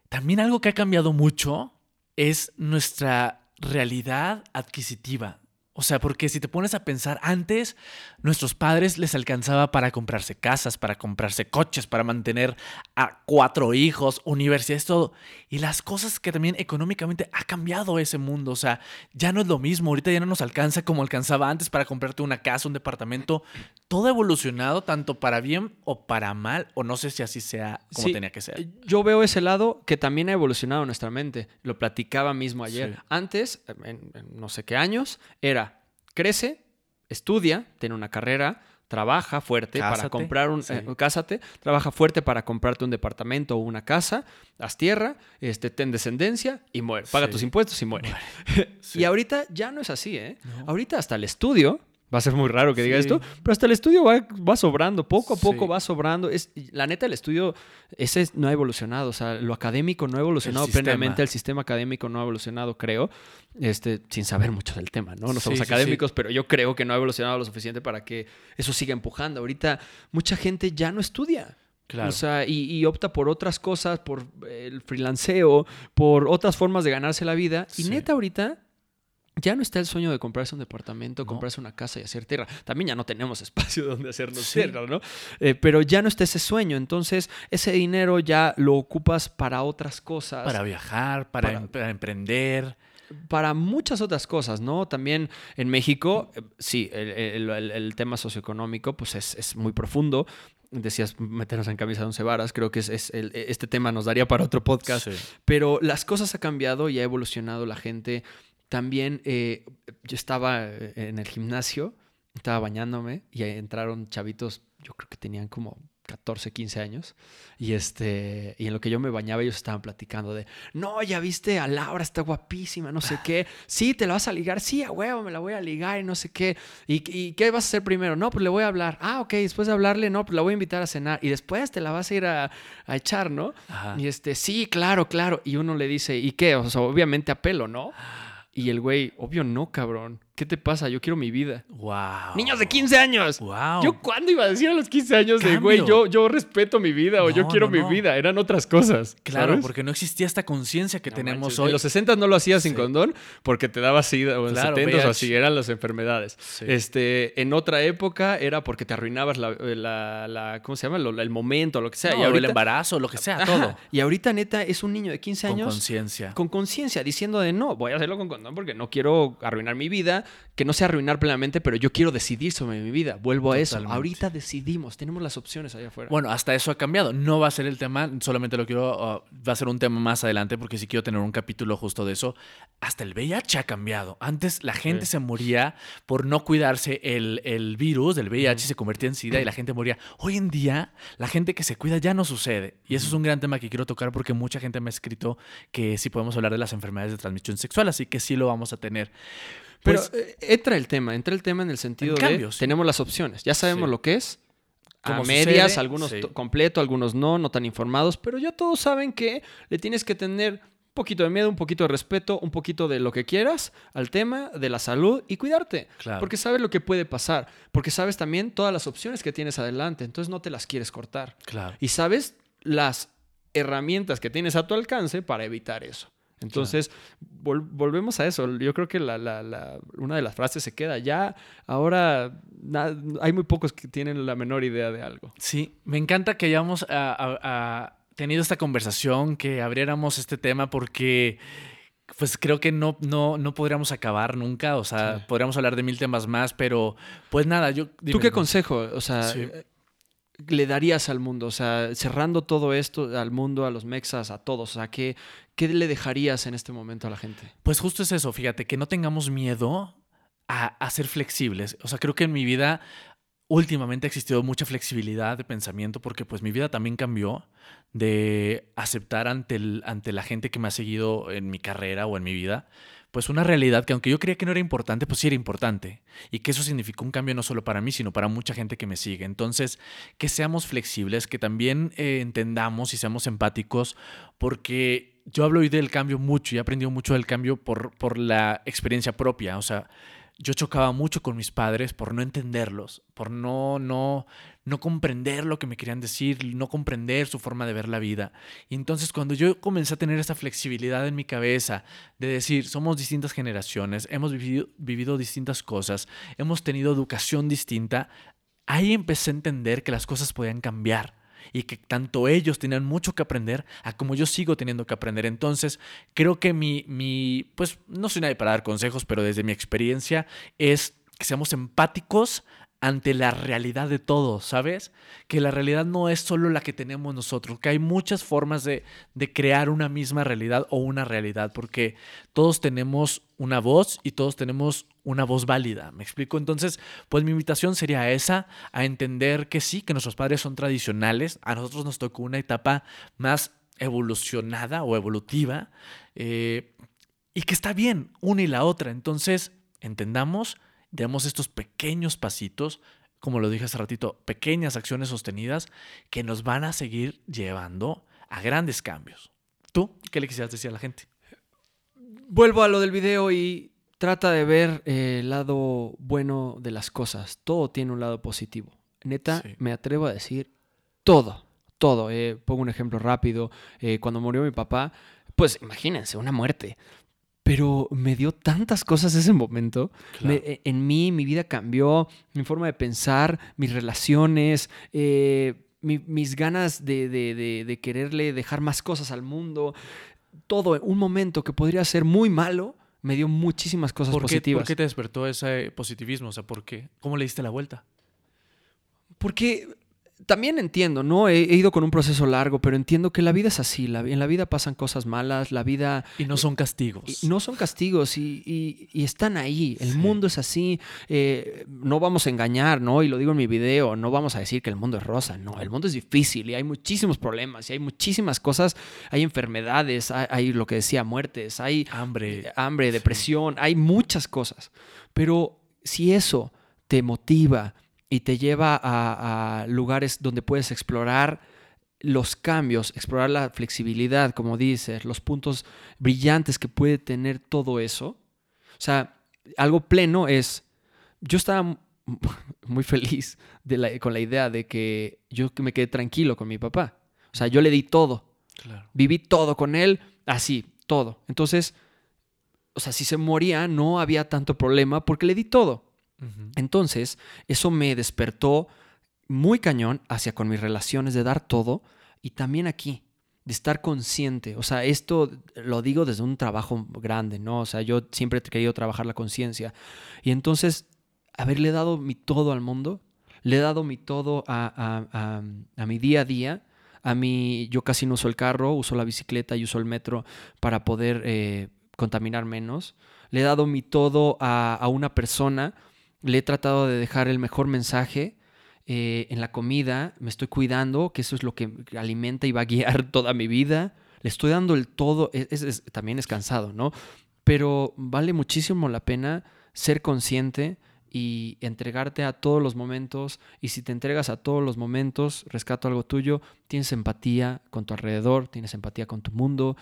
también algo que ha cambiado mucho es nuestra realidad adquisitiva. O sea, porque si te pones a pensar, antes nuestros padres les alcanzaba para comprarse casas, para comprarse coches, para mantener a cuatro hijos, universidades, todo. Y las cosas que también económicamente ha cambiado ese mundo. O sea, ya no es lo mismo. Ahorita ya no nos alcanza como alcanzaba antes para comprarte una casa, un departamento. Todo ha evolucionado tanto para bien o para mal. O no sé si así sea como tenía que ser. Yo veo ese lado que también ha evolucionado nuestra mente. Lo platicaba mismo ayer. Antes, en no sé qué años, era crece, estudia, tiene una carrera, trabaja fuerte para comprar un eh, cásate, trabaja fuerte para comprarte un departamento o una casa, haz tierra, este ten descendencia y muere, paga tus impuestos y muere. <laughs> y ahorita ya no es así, ¿eh? Ahorita hasta el estudio Va a ser muy raro que diga esto, pero hasta el estudio va, sobrando, poco a poco va sobrando. Es, la neta, el estudio ese no ha evolucionado, o sea, lo académico no ha evolucionado plenamente, el sistema académico no ha evolucionado, creo, este, sin saber mucho del tema, ¿no? No somos académicos, pero yo creo que no ha evolucionado lo suficiente para que eso siga empujando. Ahorita mucha gente ya no estudia. Claro. O sea, y, opta por otras cosas, por el freelanceo, por otras formas de ganarse la vida. Y neta, ahorita ya no está el sueño de comprarse un departamento, comprarse una casa y hacer tierra. También ya no tenemos <laughs> espacio donde hacernos tierra, ¿no? Eh, pero ya no está ese sueño. Entonces, ese dinero ya lo ocupas para otras cosas. Para viajar, para, em-, emprender. Para muchas otras cosas, ¿no? También en México, eh, sí, el, tema socioeconómico pues es, muy profundo decías meternos en camisa de once varas, creo que es, este tema nos daría para otro podcast, pero las cosas han cambiado y ha evolucionado la gente también eh, yo estaba eh, en el gimnasio, estaba bañándome y entraron chavitos, yo creo que tenían como 14, 15 años. Y este, y en lo que yo me bañaba, ellos estaban platicando de, no, ya viste a Laura, está guapísima, no sé qué. <laughs> Sí, te la vas a ligar, sí, a huevo, me la voy a ligar y no sé qué. ¿Y, qué vas a hacer primero? No, pues le voy a hablar. Ah, ok, después de hablarle, no, pues la voy a invitar a cenar. Y después te la vas a ir a, echar, ¿no? Y este, sí, claro, claro. Y uno le dice, ¿y qué? O sea, obviamente a pelo, ¿no? Y el güey, obvio no, cabrón. ¿Qué te pasa? Yo quiero mi vida. Wow. Niños de 15 años. Wow. ¿Yo cuándo iba a decir a los 15 años de, güey, yo, yo respeto mi vida o yo quiero mi vida? Eran otras cosas. Claro, porque no existía esta conciencia que tenemos hoy. En los 60 no lo hacías sin condón porque te daba sida o en los 70 o así eran las enfermedades. Este, en otra época era porque te arruinabas la, la, ¿cómo se llama? el momento, lo que sea. y el embarazo, lo que sea, todo. Y ahorita neta es un niño de 15 años. Con conciencia. Con conciencia, diciendo de no, voy a hacerlo con condón porque no quiero arruinar mi vida que no sea arruinar plenamente, pero yo quiero decidir sobre mi vida. Vuelvo a eso. Ahorita decidimos, tenemos las opciones allá afuera. Bueno, hasta eso ha cambiado. No va a ser el tema, solamente lo quiero, uh, va a ser un tema más adelante porque sí quiero tener un capítulo justo de eso. Hasta el VIH ha cambiado. Antes la gente se moría por no cuidarse el, el virus del VIH, se convertía en SIDA y la gente moría. Hoy en día, la gente que se cuida ya no sucede. Y eso es un gran tema que quiero tocar porque mucha gente me ha escrito que sí podemos hablar de las enfermedades de transmisión sexual, así que sí lo vamos a tener. Pero pues, eh, entra el tema, entra el tema en el sentido de tenemos las opciones, ya sabemos lo que es. A medias, algunos completo, algunos no, no tan informados, pero ya todos saben que le tienes que tener un poquito de miedo, un poquito de respeto, un poquito de lo que quieras al tema de la salud y cuidarte. Porque sabes lo que puede pasar, porque sabes también todas las opciones que tienes adelante, entonces no te las quieres cortar. Claro. Y sabes las herramientas que tienes a tu alcance para evitar eso. Entonces, volvemos a eso. Yo creo que una de las frases se queda. Ya, ahora hay muy pocos que tienen la menor idea de algo. Sí, me encanta que hayamos tenido esta conversación, que abriéramos este tema, porque pues creo que no, no, no podríamos acabar nunca. O sea, podríamos hablar de mil temas más, pero pues nada, yo... ¿Tú qué consejo? O sea, le darías al mundo? O sea, cerrando todo esto al mundo, a los mexas, a todos. O sea, ¿qué, ¿qué le dejarías en este momento a la gente? Pues justo es eso, fíjate, que no tengamos miedo a, a ser flexibles. O sea, creo que en mi vida últimamente ha existido mucha flexibilidad de pensamiento porque pues mi vida también cambió de aceptar ante, el, ante la gente que me ha seguido en mi carrera o en mi vida pues una realidad que aunque yo creía que no era importante, pues sí era importante. Y que eso significó un cambio no solo para mí, sino para mucha gente que me sigue. Entonces, que seamos flexibles, que también eh, entendamos y seamos empáticos, porque yo hablo hoy del cambio mucho y he aprendido mucho del cambio por, por la experiencia propia. O sea, yo chocaba mucho con mis padres por no entenderlos, por no, no, no comprender lo que me querían decir, no comprender su forma de ver la vida. Y entonces cuando yo comencé a tener esa flexibilidad en mi cabeza de decir, somos distintas generaciones, hemos vivido, vivido distintas cosas, hemos tenido educación distinta, ahí empecé a entender que las cosas podían cambiar y que tanto ellos tenían mucho que aprender a como yo sigo teniendo que aprender. Entonces, creo que mi, mi, pues no soy nadie para dar consejos, pero desde mi experiencia es que seamos empáticos ante la realidad de todo, ¿sabes? Que la realidad no es solo la que tenemos nosotros, que hay muchas formas de, de, crear una misma realidad o una realidad, porque todos tenemos una voz y todos tenemos una voz válida, ¿me explico? Entonces, pues mi invitación sería esa, a entender que sí, que nuestros padres son tradicionales, a nosotros nos tocó una etapa más evolucionada o evolutiva, eh, y que está bien una y la otra, entonces, entendamos demos estos pequeños pasitos, como lo dije hace ratito, pequeñas acciones sostenidas que nos van a seguir llevando a grandes cambios. ¿Tú qué le quisieras decir a la gente? Vuelvo a lo del video y trata de ver el lado bueno de las cosas. Todo tiene un lado positivo. Neta, me atrevo a decir todo, todo. Eh, pongo un ejemplo rápido. Eh, cuando murió mi papá, pues imagínense, una muerte pero me dio tantas cosas ese momento. E, en mí, mi vida cambió, mi forma de pensar, mis relaciones, eh, mis ganas de, quererle dejar más cosas al mundo. Todo, un momento que podría ser muy malo, me dio muchísimas cosas positivas. ¿Por qué te despertó ese positivismo? O sea, ¿por qué? ¿Cómo le diste la vuelta? Porque también entiendo, ¿no? He, ido con un proceso largo, pero entiendo que la vida es así. en la vida pasan cosas malas, la vida... Y no son castigos. no son castigos y, están ahí. El mundo es así. Eh, no vamos a engañar, ¿no? Y lo digo en mi video, no vamos a decir que el mundo es rosa. No, el mundo es difícil y hay muchísimos problemas y hay muchísimas cosas. Hay enfermedades, hay, lo que decía, muertes, hay... Hambre. Hambre, depresión, hay muchas cosas. Pero si eso te motiva, y te lleva a, lugares donde puedes explorar los cambios, explorar la flexibilidad, como dices, los puntos brillantes que puede tener todo eso. O sea, algo pleno es, yo estaba <laughs> muy feliz con la idea de que yo me quedé tranquilo con mi papá. O sea, yo le di todo. Viví todo con él, así, todo. Entonces, o sea, si se moría no había tanto problema porque le di todo. Entonces, eso me despertó muy cañón hacia con mis relaciones de dar todo y también aquí, de estar consciente. O sea, esto lo digo desde un trabajo grande, ¿no? O sea, yo siempre he querido trabajar la conciencia. Y entonces, haberle dado mi todo al mundo, le he dado mi todo a, mi día a día. A mí, yo casi no uso el carro, uso la bicicleta y uso el metro para poder eh, contaminar menos. Le he dado mi todo a una persona le he tratado de dejar el mejor mensaje eh, en la comida, me estoy cuidando, que eso es lo que alimenta y va a guiar <laughs> toda mi vida. Le estoy dando el todo, también es cansado, ¿no? Pero vale muchísimo la pena ser consciente y entregarte a todos los momentos. Y si te entregas a todos los momentos, rescato algo tuyo, tienes empatía con tu alrededor, tienes empatía con tu mundo,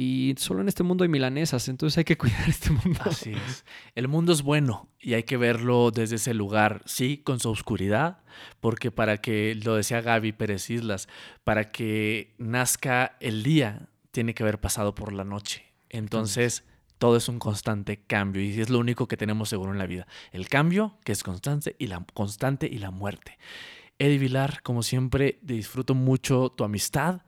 y solo en este mundo hay milanesas, entonces hay que <laughs> cuidar este mundo. Así es. El mundo es bueno y hay que verlo desde ese lugar, sí, con su oscuridad, porque para que, lo decía Gaby Pérez Islas, para que nazca el día, tiene que haber pasado por la noche. Entonces, todo es un constante cambio y es lo único que tenemos seguro en la vida. El cambio, que es constante, y la, constante y la muerte. Eddie Vilar, como siempre, disfruto mucho tu amistad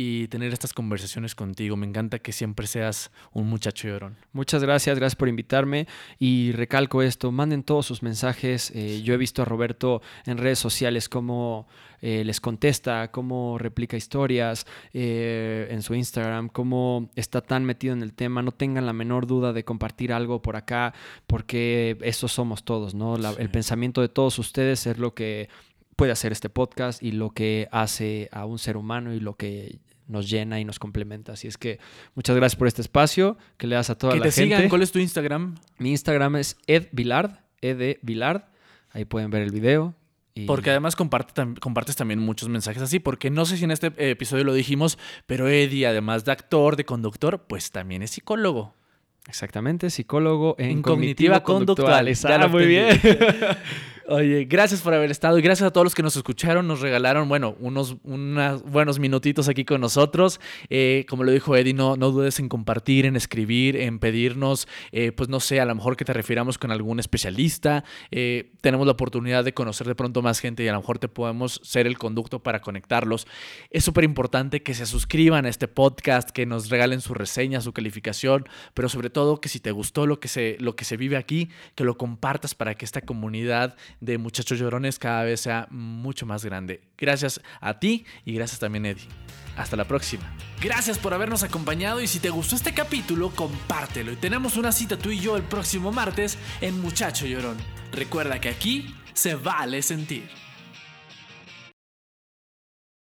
y tener estas conversaciones contigo. Me encanta que siempre seas un muchacho llorón. Muchas gracias, gracias por invitarme y recalco esto, manden todos sus mensajes. Eh, yo he visto a Roberto en redes sociales cómo eh, les contesta, cómo replica historias eh, en su Instagram, cómo está tan metido en el tema. No tengan la menor duda de compartir algo por acá porque eso somos todos, ¿no? El pensamiento de todos ustedes es lo que puede hacer este podcast y lo que hace a un ser humano y lo que nos llena y nos complementa. Así es que muchas gracias por este espacio, que le das a toda que la te gente. Sigan. ¿Cuál es tu Instagram? Mi Instagram es Ed Vilard, Ed Vilard. Ahí pueden ver el video. Porque además compartes también muchos mensajes así, porque no sé si en este episodio lo dijimos, pero Eddie, además de actor, de conductor, pues también es psicólogo. Exactamente, psicólogo en, cognitiva, conductual. Ah, muy bien. <laughs> Oye, gracias por haber estado y gracias a todos los que nos escucharon, nos regalaron, bueno, unos, buenos minutitos aquí con nosotros. Eh, como lo dijo Eddie, no, no dudes en compartir, en escribir, en pedirnos, eh, pues no sé, a lo mejor que te refiramos con algún especialista. Eh, tenemos la oportunidad de conocer de pronto más gente y a lo mejor te podemos ser el conducto para conectarlos. Es súper importante que se suscriban a este podcast, que nos regalen su reseña, su calificación, pero sobre todo que si te gustó lo que se, lo que se vive aquí, que lo compartas para que esta comunidad de muchachos llorones cada vez sea mucho más grande. Gracias a ti y gracias también Eddie. Hasta la próxima. Gracias por habernos acompañado y si te gustó este capítulo, compártelo. Y tenemos una cita tú y yo el próximo martes en Muchacho Llorón. Recuerda que aquí se vale sentir.